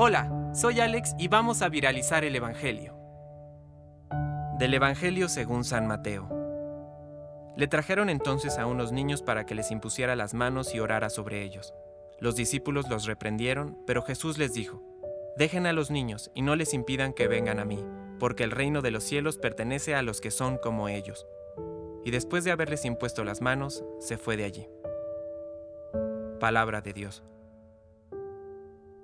Hola, soy Alex y vamos a viralizar el Evangelio. Del Evangelio según San Mateo. Le trajeron entonces a unos niños para que les impusiera las manos y orara sobre ellos. Los discípulos los reprendieron, pero Jesús les dijo, Dejen a los niños y no les impidan que vengan a mí, porque el reino de los cielos pertenece a los que son como ellos. Y después de haberles impuesto las manos, se fue de allí. Palabra de Dios.